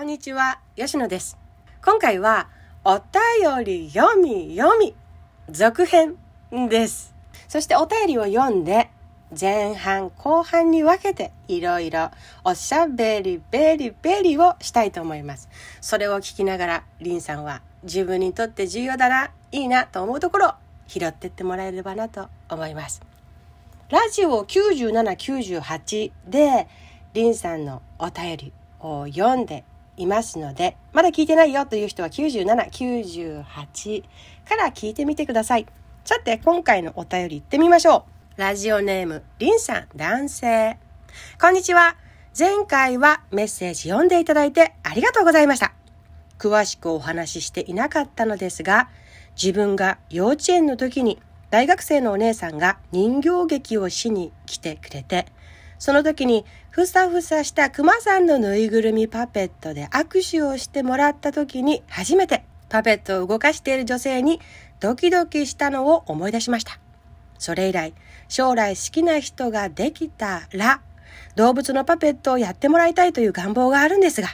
こんにちは、吉野です。今回は、お便り読み読み、続編です。そしてお便りを読んで、前半後半に分けていろいろおしゃべりべりべりをしたいと思います。それを聞きながら、りんさんは自分にとって重要だな、いいなと思うところを拾ってってもらえればなと思います。ラジオ97、98で、りんさんのお便りを読んでいますので、まだ聞いてないよという人は97、98から聞いてみてください。さて、今回のお便り行ってみましょう。ラジオネーム、りんさん、男性。こんにちは。前回はメッセージ読んでいただいてありがとうございました。詳しくお話ししていなかったのですが、自分が幼稚園の時に大学生のお姉さんが人形劇をしに来てくれて、その時にふさふさした熊さんのぬいぐるみパペットで握手をしてもらった時に初めてパペットを動かしている女性にドキドキしたのを思い出しました。それ以来、将来好きな人ができたら、動物のパペットをやってもらいたいという願望があるんですが、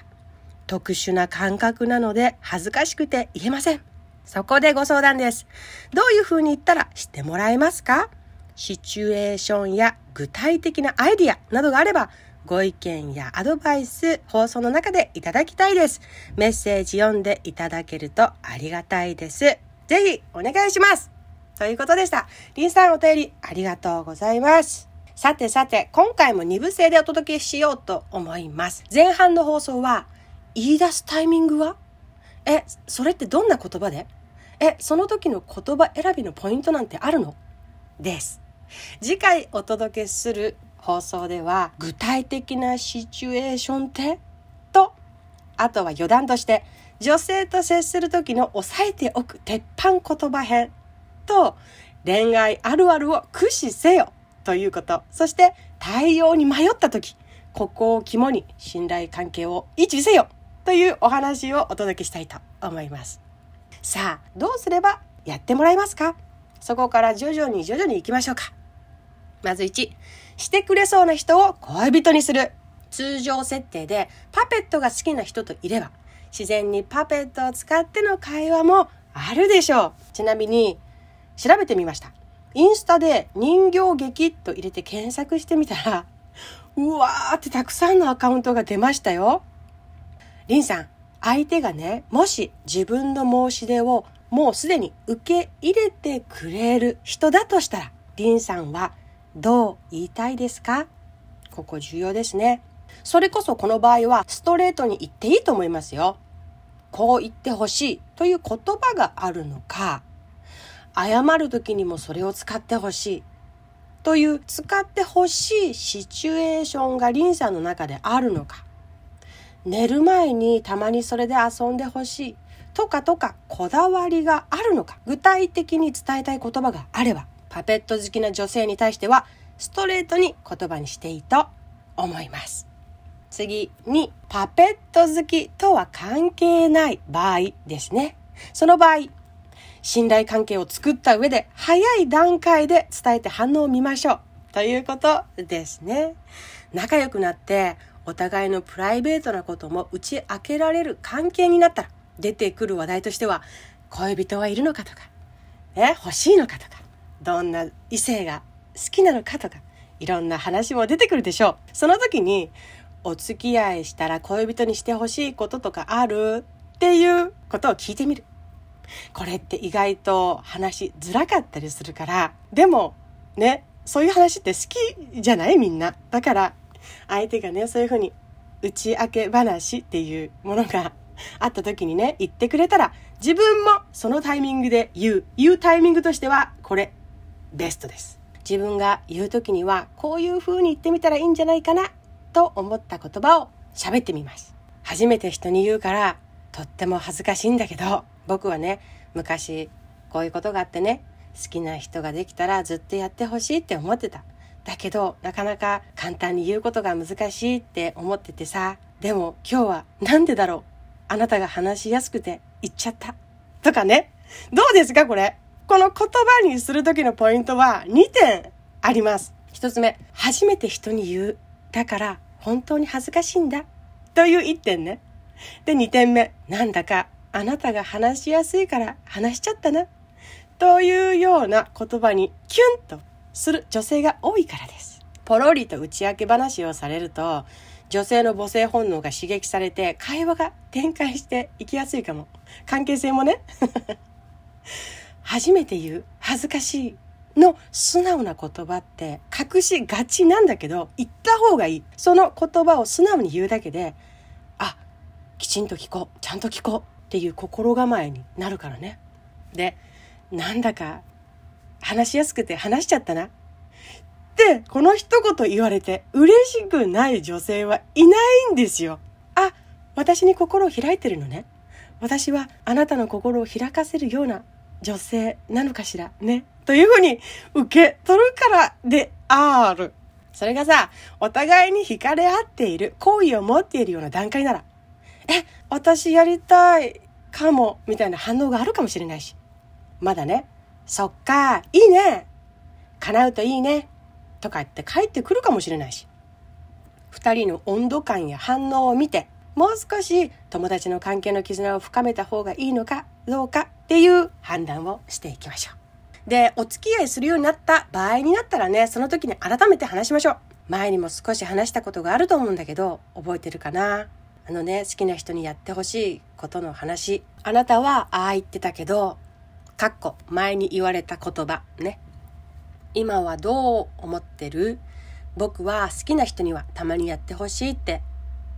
特殊な感覚なので恥ずかしくて言えません。そこでご相談です。どういう風に言ったら知ってもらえますか？シチュエーションや具体的なアイディアなどがあれば、ご意見やアドバイス、放送の中でいただきたいです。メッセージ読んでいただけるとありがたいです。ぜひお願いしますということでした。リンさんお便りありがとうございます。さてさて、今回も2部制でお届けしようと思います。前半の放送は、言い出すタイミングは？え、それってどんな言葉で？え、その時の言葉選びのポイントなんてあるの？です。次回お届けする放送では具体的なシチュエーションって？とあとは余談として女性と接する時の押さえておく鉄板言葉編と恋愛あるあるを駆使せよということ。そして対応に迷った時ここを肝に信頼関係を維持せよというお話をお届けしたいと思います。さあどうすればやってもらえますか？そこから徐々に徐々に行きましょうか。まず1、してくれそうな人を恋人にする。通常設定でパペットが好きな人といれば、自然にパペットを使っての会話もあるでしょう。ちなみに、調べてみました。インスタで人形劇と入れて検索してみたら、うわーってたくさんのアカウントが出ましたよ。リンさん、相手がね、もし自分の申し出をもうすでに受け入れてくれる人だとしたら、リンさんはどう言いたいですか？ここ重要ですね。それこそこの場合はストレートに言っていいと思いますよ。こう言ってほしいという言葉があるのか、謝る時にもそれを使ってほしいという使ってほしいシチュエーションがリンさんの中であるのか、寝る前にたまにそれで遊んでほしいとかとかこだわりがあるのか、具体的に伝えたい言葉があれば、パペット好きな女性に対しては、ストレートに言葉にしていいと思います。次に、パペット好きとは関係ない場合ですね。その場合、信頼関係を作った上で、早い段階で伝えて反応を見ましょう。ということですね。仲良くなって、お互いのプライベートなことも打ち明けられる関係になったら、出てくる話題としては、恋人はいるのかとか、え、欲しいのかとか、どんな異性が好きなのかとか、いろんな話も出てくるでしょう。その時に、お付き合いしたら恋人にしてほしいこととかあるっていうことを聞いてみる。これって意外と話づらかったりするから、でもね、そういう話って好きじゃないみんな。だから、相手がね、そういうふうに打ち明け話っていうものが会った時にね、言ってくれたら、自分もそのタイミングで言う。言うタイミングとしては、これ、ベストです。自分が言う時には、こういう風に言ってみたらいいんじゃないかな、と思った言葉を喋ってみます。初めて人に言うから、とっても恥ずかしいんだけど、僕はね、昔、こういうことがあってね、好きな人ができたらずっとやってほしいって思ってた。だけど、なかなか簡単に言うことが難しいって思っててさ、でも今日はなんでだろう？あなたが話しやすくて言っちゃった。とかね。どうですかこれ？この言葉にするときのポイントは2点あります。1つ目、初めて人に言う。だから本当に恥ずかしいんだ。という1点ね。で、2点目。なんだかあなたが話しやすいから話しちゃったな。というような言葉にキュンとする女性が多いからです。ポロリと打ち明け話をされると、女性の母性本能が刺激されて会話が展開していきやすいかも。関係性もね。初めて言う恥ずかしいの素直な言葉って隠しがちなんだけど言った方がいい。その言葉を素直に言うだけで、あ、きちんと聞こう、ちゃんと聞こうっていう心構えになるからね。で、なんだか話しやすくて話しちゃったな。で、この一言言われて嬉しくない女性はいないんですよ。あ、私に心を開いてるのね。私はあなたの心を開かせるような女性なのかしら？ね。というふうに受け取るからである。それがさ、お互いに惹かれ合っている、好意を持っているような段階なら、え、私やりたいかも、みたいな反応があるかもしれないし。まだね、そっか、いいね。叶うといいね。とか言って帰ってくるかもしれないし。二人の温度感や反応を見て、もう少し友達の関係の絆を深めた方がいいのかどうかっていう判断をしていきましょう。で、お付き合いするようになった場合になったらね、その時に改めて話しましょう。前にも少し話したことがあると思うんだけど、覚えてるかな？あのね、好きな人にやってほしいことの話。あなたはああ言ってたけど、かっこ前に言われた言葉ね。今はどう思ってる？僕は好きな人にはたまにやってほしいって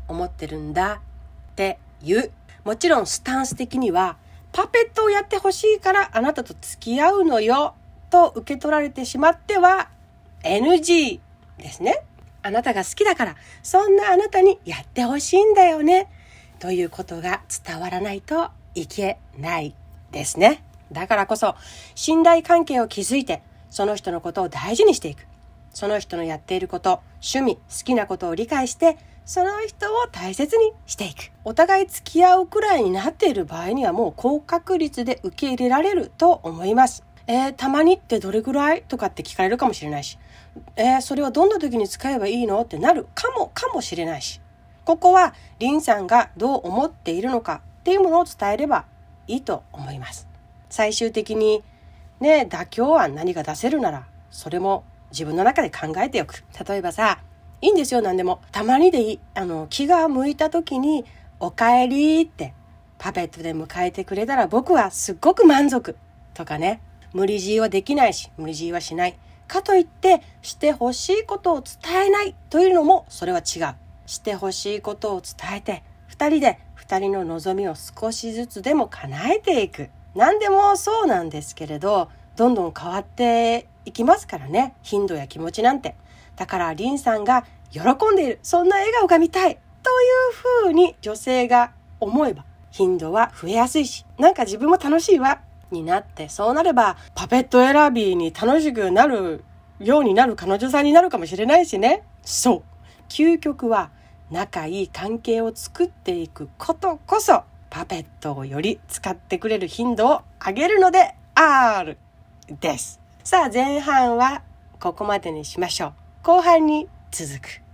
思ってるんだっていう。もちろんスタンス的には、パペットをやってほしいからあなたと付き合うのよと受け取られてしまっては NG ですね。あなたが好きだから、そんなあなたにやってほしいんだよね。ということが伝わらないといけないですね。だからこそ、信頼関係を築いて、その人のことを大事にしていく。その人のやっていること、趣味、好きなことを理解して、その人を大切にしていく。お互い付き合うくらいになっている場合にはもう高確率で受け入れられると思います。えー、たまにってどれぐらいとかって聞かれるかもしれないし、えー、それはどんな時に使えばいいのってなるかもかもしれないし、ここはリンさんがどう思っているのかっていうものを伝えればいいと思います。最終的にね、妥協案何が出せるなら、それも自分の中で考えておく。例えばさ、いいんですよ、何でも。たまにでいい。あの、気が向いた時に、お帰りってパペットで迎えてくれたら僕はすっごく満足。とかね。無理強いはできないし、無理強いはしない。かといって、してほしいことを伝えないというのも、それは違う。してほしいことを伝えて、二人で二人の望みを少しずつでも叶えていく。何でもそうなんですけれど、どんどん変わっていきますからね。頻度や気持ちなんて。だからリンさんが喜んでいる、そんな笑顔が見たいというふうに女性が思えば頻度は増えやすいし、なんか自分も楽しいわになって、そうなればパペット選びに楽しくなるようになる彼女さんになるかもしれないしね。そう。究極は仲いい関係を作っていくことこそパペットをより使ってくれる頻度を上げるのであるです。さあ前半はここまでにしましょう。後半に続く。